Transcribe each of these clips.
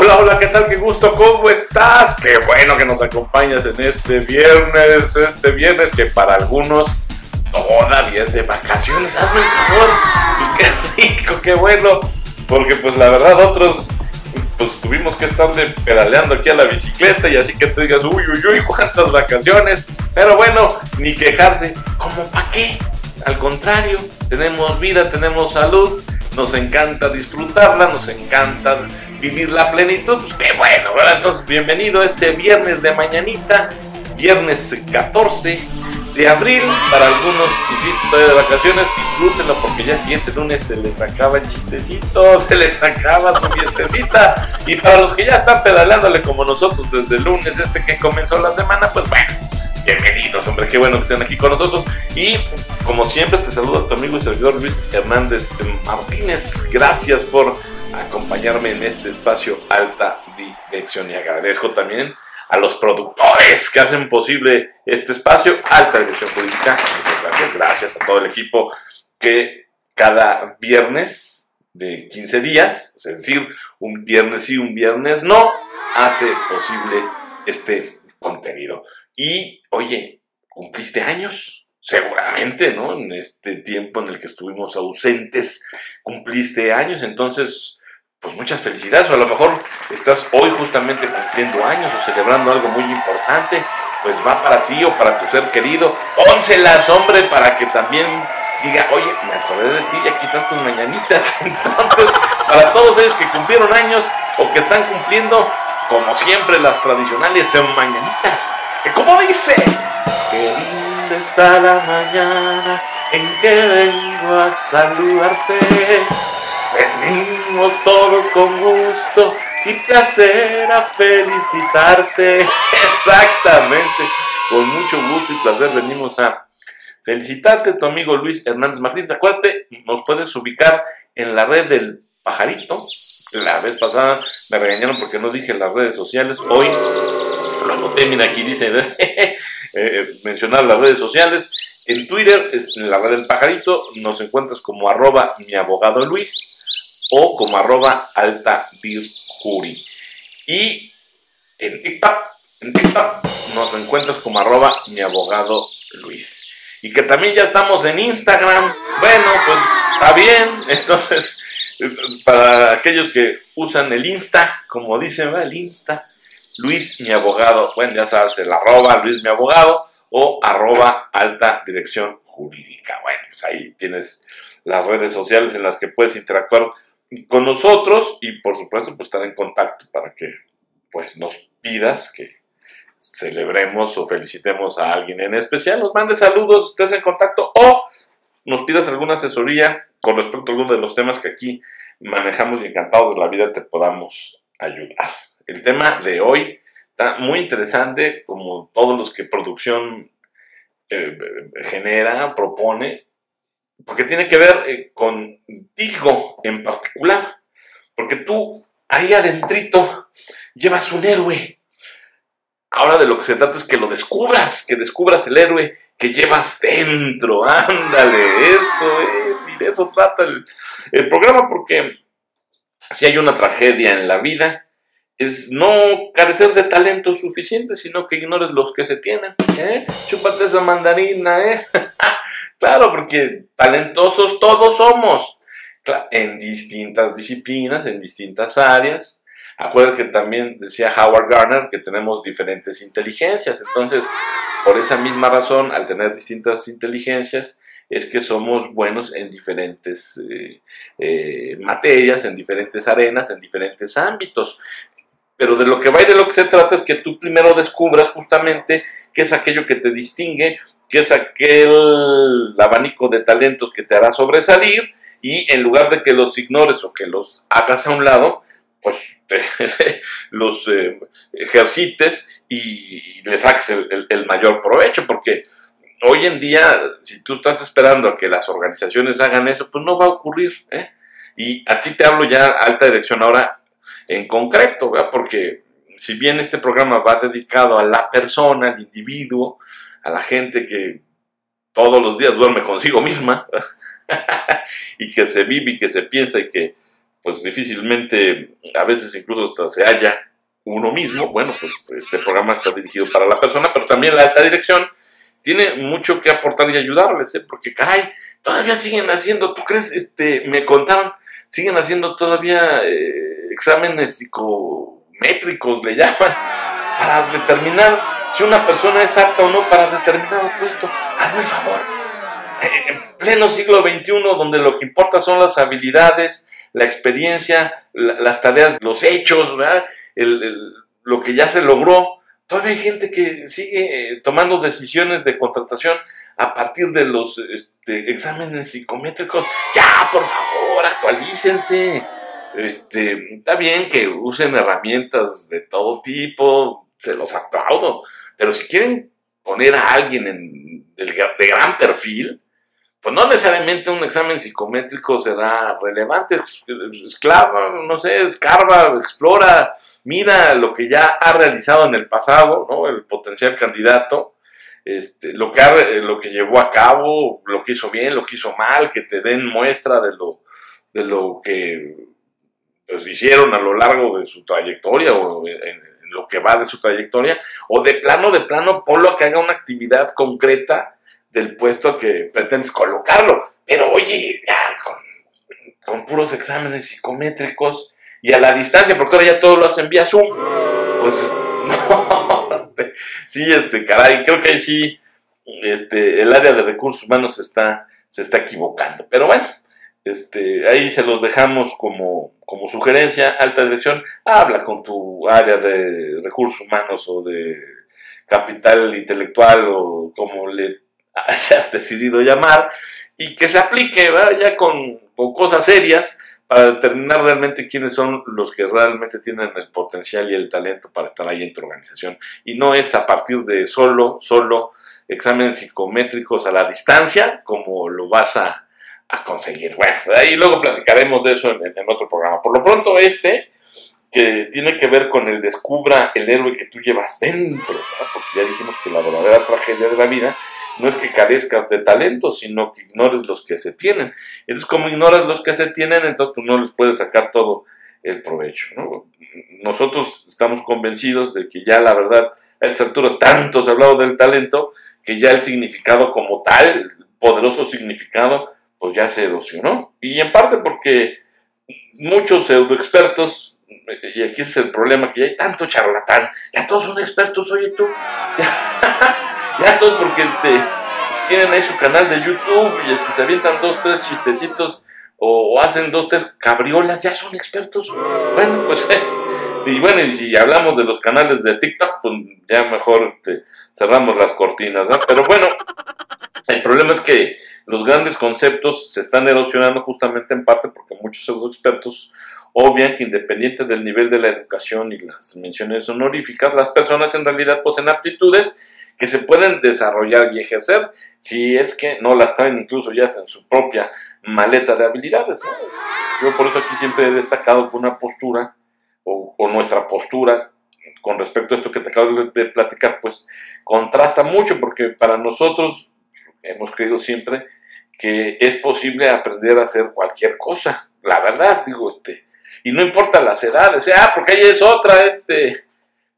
Hola, hola, ¿qué tal? Qué gusto, ¿cómo estás? Qué bueno que nos acompañas en este viernes, este viernes que para algunos todavía es de vacaciones, hazme el favor. Qué rico, qué bueno, porque pues la verdad otros pues tuvimos que estarle pedaleando aquí a la bicicleta y así que te digas, uy, uy, uy, cuántas vacaciones. Pero bueno, ni quejarse, ¿cómo para qué? Al contrario, tenemos vida, tenemos salud, nos encanta disfrutarla, nos encanta vivir la plenitud, pues qué bueno, ¿verdad? Entonces, bienvenido este viernes de mañanita, viernes 14 de abril. Para algunos, insisto, todavía de vacaciones, disfrútenlo porque ya el siguiente lunes se les acaba el chistecito, se les acaba su fiestecita. Y para los que ya están pedaleándole como nosotros desde el lunes, este que comenzó la semana, pues bueno. Bienvenidos, hombre, qué bueno que estén aquí con nosotros. Y como siempre, te saludo a tu amigo y servidor Luis Hernández Martínez. Gracias por acompañarme en este espacio alta dirección y agradezco también a los productores que hacen posible este espacio alta dirección política. Muchas gracias, gracias a todo el equipo que cada viernes de 15 días, es decir, un viernes sí, un viernes no, hace posible este contenido. Y oye, ¿cumpliste años? Seguramente, ¿no? En este tiempo en el que estuvimos ausentes, cumpliste años, entonces pues muchas felicidades, o a lo mejor estás hoy justamente cumpliendo años o celebrando algo muy importante, pues va para ti o para tu ser querido, pónselas, hombre, para que también diga, oye, me acordé de ti y aquí están tus mañanitas. Entonces, para todos ellos que cumplieron años o que están cumpliendo, como siempre, las tradicionales son mañanitas. Que como dice, qué linda está la mañana en que vengo a saludarte. Venimos todos con gusto y placer a felicitarte. Exactamente. Con mucho gusto y placer venimos a felicitarte, tu amigo Luis Hernández Martínez. Acuérdate, nos puedes ubicar en la red del pajarito. La vez pasada me regañaron porque no dije las redes sociales. Hoy lo anoté, aquí dice eh, mencionar las redes sociales. En Twitter, en la red del pajarito, nos encuentras como arroba mi abogado Luis o como arroba alta Y en TikTok, en nos encuentras como arroba mi abogado Luis. Y que también ya estamos en Instagram. Bueno, pues está bien. Entonces, para aquellos que usan el Insta, como dicen, el Insta, Luis mi abogado. Bueno, ya sabes, el arroba Luis mi abogado o arroba alta dirección jurídica. Bueno, pues ahí tienes las redes sociales en las que puedes interactuar con nosotros y por supuesto pues estar en contacto para que pues nos pidas que celebremos o felicitemos a alguien en especial, nos mande saludos, estés en contacto o nos pidas alguna asesoría con respecto a alguno de los temas que aquí manejamos y encantados de la vida te podamos ayudar. El tema de hoy está muy interesante, como todos los que producción eh, genera, propone, porque tiene que ver eh, contigo en particular, porque tú ahí adentrito llevas un héroe. Ahora de lo que se trata es que lo descubras, que descubras el héroe que llevas dentro. Ándale, eso es, y de eso trata el, el programa, porque si hay una tragedia en la vida, es no carecer de talento suficiente, sino que ignores los que se tienen. ¿eh? Chúpate esa mandarina, ¿eh? claro, porque talentosos todos somos, en distintas disciplinas, en distintas áreas. Acuérdate que también decía Howard Garner que tenemos diferentes inteligencias, entonces, por esa misma razón, al tener distintas inteligencias, es que somos buenos en diferentes eh, eh, materias, en diferentes arenas, en diferentes ámbitos. Pero de lo que va y de lo que se trata es que tú primero descubras justamente qué es aquello que te distingue, qué es aquel abanico de talentos que te hará sobresalir y en lugar de que los ignores o que los hagas a un lado, pues los eh, ejercites y, le saques el, mayor provecho, porque hoy en día, si tú estás esperando a que las organizaciones hagan eso, pues no va a ocurrir. ¿eh? Y a ti te hablo ya alta dirección ahora en concreto, porque si bien este programa va dedicado a la persona, al individuo, a la gente que todos los días duerme consigo misma y que se vive y que se piensa y que pues difícilmente, a veces incluso hasta se halla uno mismo, bueno, pues este programa está dirigido para la persona, pero también la alta dirección tiene mucho que aportar y ayudarles, ¿eh? porque caray, todavía siguen haciendo, ¿tú crees? Este, me contaron, siguen haciendo todavía eh, exámenes psicométricos, le llaman, para determinar si una persona es apta o no para determinado puesto. Hazme el favor. Eh, en pleno siglo XXI, donde lo que importa son las habilidades, la experiencia, las tareas, los hechos, ¿verdad? lo que ya se logró. Todavía hay gente que sigue eh, tomando decisiones de contratación a partir de los este, exámenes psicométricos. Ya, por favor, actualícense. Este, está bien que usen herramientas de todo tipo, se los aplaudo, pero si quieren poner a alguien en, de gran perfil, pues no necesariamente un examen psicométrico será relevante. Esclava, no sé, escarba, explora, mira lo que ya ha realizado en el pasado, ¿no? El potencial candidato, este, lo, que lo que llevó a cabo, lo que hizo bien, lo que hizo mal, que te den muestra de lo, de lo que pues, hicieron a lo largo de su trayectoria o en, lo que va de su trayectoria, o de plano, de plano, ponlo a que haga una actividad concreta del puesto que pretendes colocarlo. Pero oye, ya con, puros exámenes psicométricos y a la distancia, porque ahora ya todo lo hacen vía Zoom, pues no, sí, este, caray, creo que ahí sí, este, el área de recursos humanos está, se está equivocando. Pero bueno, este, ahí se los dejamos como, como sugerencia. Alta dirección, habla con tu área de recursos humanos o de capital intelectual o como le hayas decidido llamar y que se aplique ya con, cosas serias para determinar realmente quiénes son los que realmente tienen el potencial y el talento para estar ahí en tu organización. Y no es a partir de solo, solo exámenes psicométricos a la distancia como lo vas a, conseguir. Bueno, ahí luego platicaremos de eso en, otro programa. Por lo pronto este, que tiene que ver con el descubra el héroe que tú llevas dentro, porque ya dijimos que la verdadera tragedia de la vida no es que carezcas de talento, sino que ignores los que se tienen. Entonces, como ignoras los que se tienen, entonces no les puedes sacar todo el provecho. Nosotros estamos convencidos de que ya la verdad, a estas alturas tanto se ha hablado del talento, que ya el significado como tal, poderoso significado, pues ya se erosionó. Y en parte porque muchos pseudoexpertos, y aquí es el problema, que ya hay tanto charlatán, ya todos son expertos, oye tú. Ya todos porque este, tienen ahí su canal de YouTube y este, se avientan dos, tres chistecitos o, hacen dos, tres cabriolas, ya son expertos. Bueno, pues, eh, y bueno, y si hablamos de los canales de TikTok, pues ya mejor este, cerramos las cortinas, ¿no? Pero bueno, el problema es que los grandes conceptos se están erosionando justamente en parte porque muchos pseudo expertos obvian que independiente del nivel de la educación y las menciones honoríficas, las personas en realidad poseen aptitudes que se pueden desarrollar y ejercer si es que no las traen incluso ya en su propia maleta de habilidades. Yo por eso aquí siempre he destacado que una postura o, nuestra postura con respecto a esto que te acabo de platicar, pues contrasta mucho porque para nosotros hemos creído siempre que es posible aprender a hacer cualquier cosa, la verdad, digo, este, y no importa las edades, ah, porque ahí es otra, este,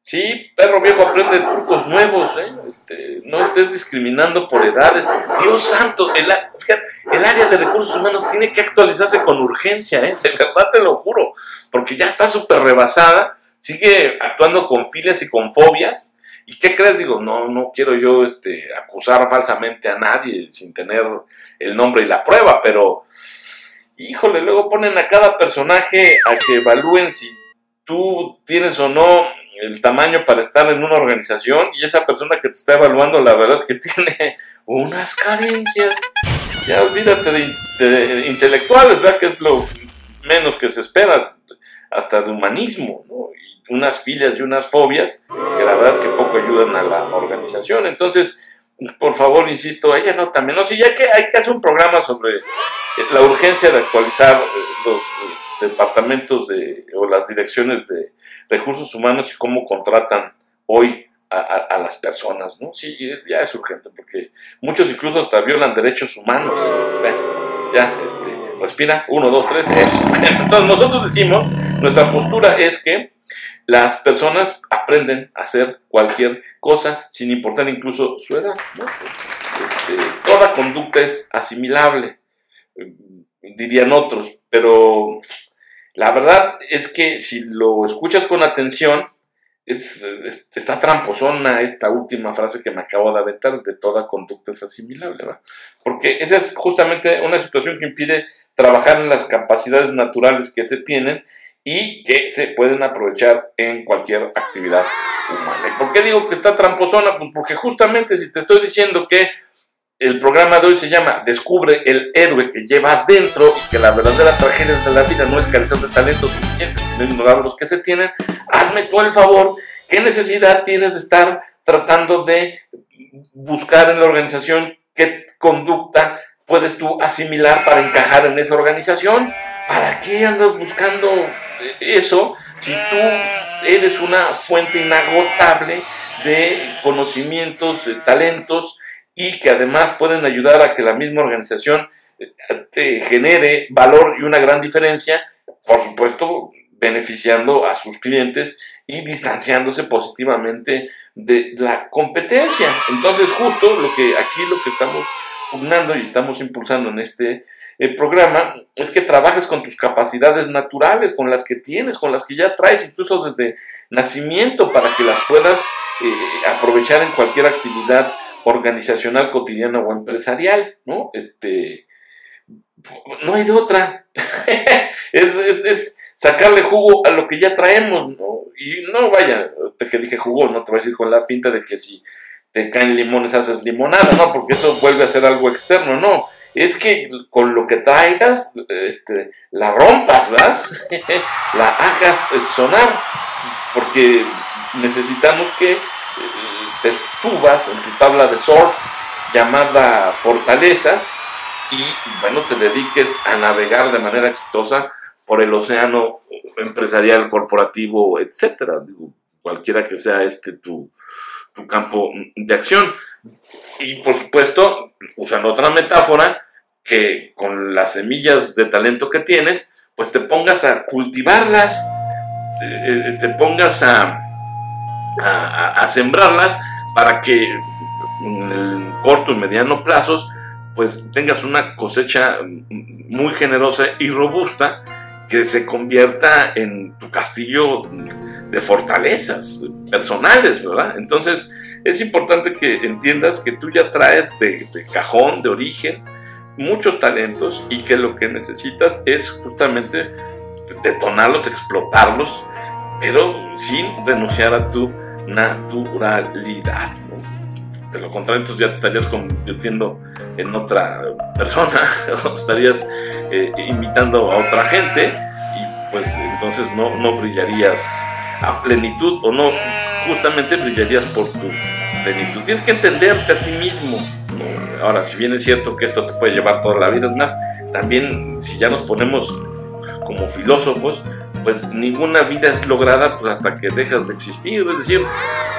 Sí, perro viejo aprende trucos nuevos, ¿eh? Este, no estés discriminando por edades. Dios santo, el, el área de recursos humanos tiene que actualizarse con urgencia, ¿eh? de verdad te lo juro, porque ya está súper rebasada, sigue actuando con filias y con fobias. ¿Y qué crees? Digo, no, no quiero yo este, acusar falsamente a nadie sin tener el nombre y la prueba, pero híjole, luego ponen a cada personaje a que evalúen si tú tienes o no el tamaño para estar en una organización y esa persona que te está evaluando la verdad es que tiene unas carencias. Ya olvídate de, intelectuales, ¿verdad? Que es lo menos que se espera, hasta de humanismo, ¿no? Y unas filias y unas fobias que la verdad es que poco ayudan a la organización. Entonces, por favor, insisto, ella no también, no, si ya que hay que hacer un programa sobre la urgencia de actualizar los departamentos de, o las direcciones de recursos humanos y cómo contratan hoy a, las personas, ¿no? Sí, ya es urgente, porque muchos incluso hasta violan derechos humanos. ya, este, respira, uno, dos, tres, eso. Entonces nosotros decimos, nuestra postura es que las personas aprenden a hacer cualquier cosa sin importar incluso su edad. Este, toda conducta es asimilable, dirían otros, pero la verdad es que si lo escuchas con atención, es, está tramposona esta última frase que me acabo de aventar, de toda conducta es asimilable, porque esa es justamente una situación que impide trabajar en las capacidades naturales que se tienen y que se pueden aprovechar en cualquier actividad humana. ¿Y por qué digo que está tramposona? Pues porque justamente si te estoy diciendo que el programa de hoy se llama Descubre el héroe que llevas dentro y que la verdadera tragedia de la vida no es carecer de talentos suficientes, sino ignorar los que se tienen, hazme tú el favor, ¿qué necesidad tienes de estar tratando de buscar en la organización qué conducta puedes tú asimilar para encajar en esa organización? ¿Para qué andas buscando eso si tú eres una fuente inagotable de conocimientos, de talentos, y que además pueden ayudar a que la misma organización eh, te genere valor y una gran diferencia, por supuesto, beneficiando a sus clientes y distanciándose positivamente de la competencia. Entonces, justo lo que aquí lo que estamos pugnando y estamos impulsando en este eh, programa es que trabajes con tus capacidades naturales, con las que tienes, con las que ya traes, incluso desde nacimiento, para que las puedas eh, aprovechar en cualquier actividad organizacional, cotidiana o empresarial, ¿no? Este, no hay de otra. es, es, sacarle jugo a lo que ya traemos, ¿no? Y no vaya, te que dije jugo, no te voy a decir con la finta de que si te caen limones haces limonada, ¿no? Porque eso vuelve a ser algo externo, no. Es que con lo que traigas, este, la rompas, ¿verdad? la hagas sonar, porque necesitamos que te subas en tu tabla de surf llamada Fortalezas y bueno, te dediques a navegar de manera exitosa por el océano empresarial, corporativo, etcétera, cualquiera que sea este tu, tu campo de acción. Y por supuesto, usando otra metáfora, que con las semillas de talento que tienes, pues te pongas a cultivarlas, eh, te pongas a, a, sembrarlas para que en el corto y mediano plazos pues tengas una cosecha muy generosa y robusta que se convierta en tu castillo de fortalezas personales, ¿verdad? Entonces es importante que entiendas que tú ya traes de, cajón, de origen, muchos talentos y que lo que necesitas es justamente detonarlos, explotarlos, pero sin renunciar a tu naturalidad. De lo contrario, entonces ya te estarías convirtiendo en otra persona, o estarías eh, invitando a otra gente y pues entonces no, no brillarías a plenitud o no, justamente brillarías por tu plenitud. Tienes que entenderte a ti mismo. Ahora, si bien es cierto que esto te puede llevar toda la vida, es más, también si ya nos ponemos como filósofos, pues ninguna vida es lograda pues, hasta que dejas de existir, es decir,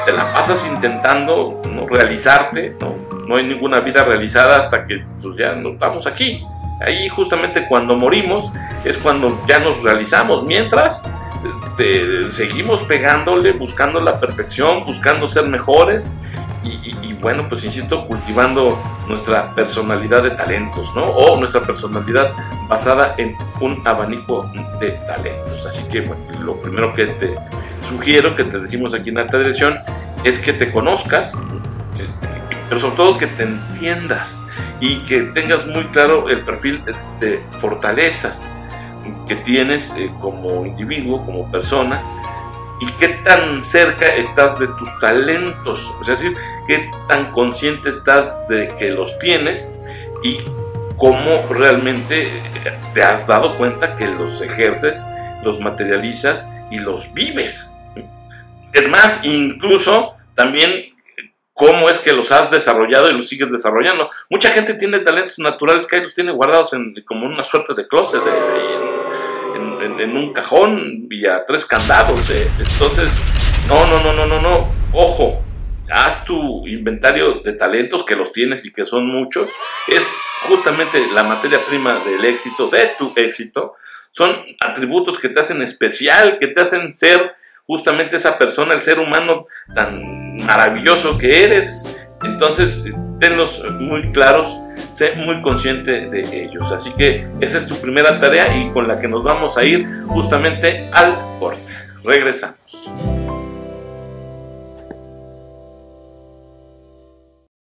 te la pasas intentando ¿no? realizarte, ¿no? no hay ninguna vida realizada hasta que pues, ya nos vamos aquí. Ahí justamente cuando morimos es cuando ya nos realizamos, mientras seguimos pegándole, buscando la perfección, buscando ser mejores y, bueno, pues insisto, cultivando nuestra personalidad de talentos, ¿no? O nuestra personalidad basada en un abanico de talentos. Así que, bueno, lo primero que te sugiero, que te decimos aquí en alta dirección, es que te conozcas, este, pero sobre todo que te entiendas y que tengas muy claro el perfil de fortalezas que tienes eh, como individuo, como persona, y qué tan cerca estás de tus talentos, es decir, qué tan consciente estás de que los tienes y cómo realmente te has dado cuenta que los ejerces, los materializas y los vives. Es más, incluso también cómo es que los has desarrollado y los sigues desarrollando. Mucha gente tiene talentos naturales que ahí los tiene guardados en, como una suerte de closet, de, en, un cajón y a tres candados. ¿eh? Entonces, no, no, no, no, no, no, ojo, haz tu inventario de talentos, que los tienes y que son muchos. Es justamente la materia prima del éxito, de tu éxito. Son atributos que te hacen especial, que te hacen ser justamente esa persona, el ser humano tan maravilloso que eres. Entonces, tenlos muy claros, sé muy consciente de ellos. Así que esa es tu primera tarea y con la que nos vamos a ir justamente al corte. Regresamos.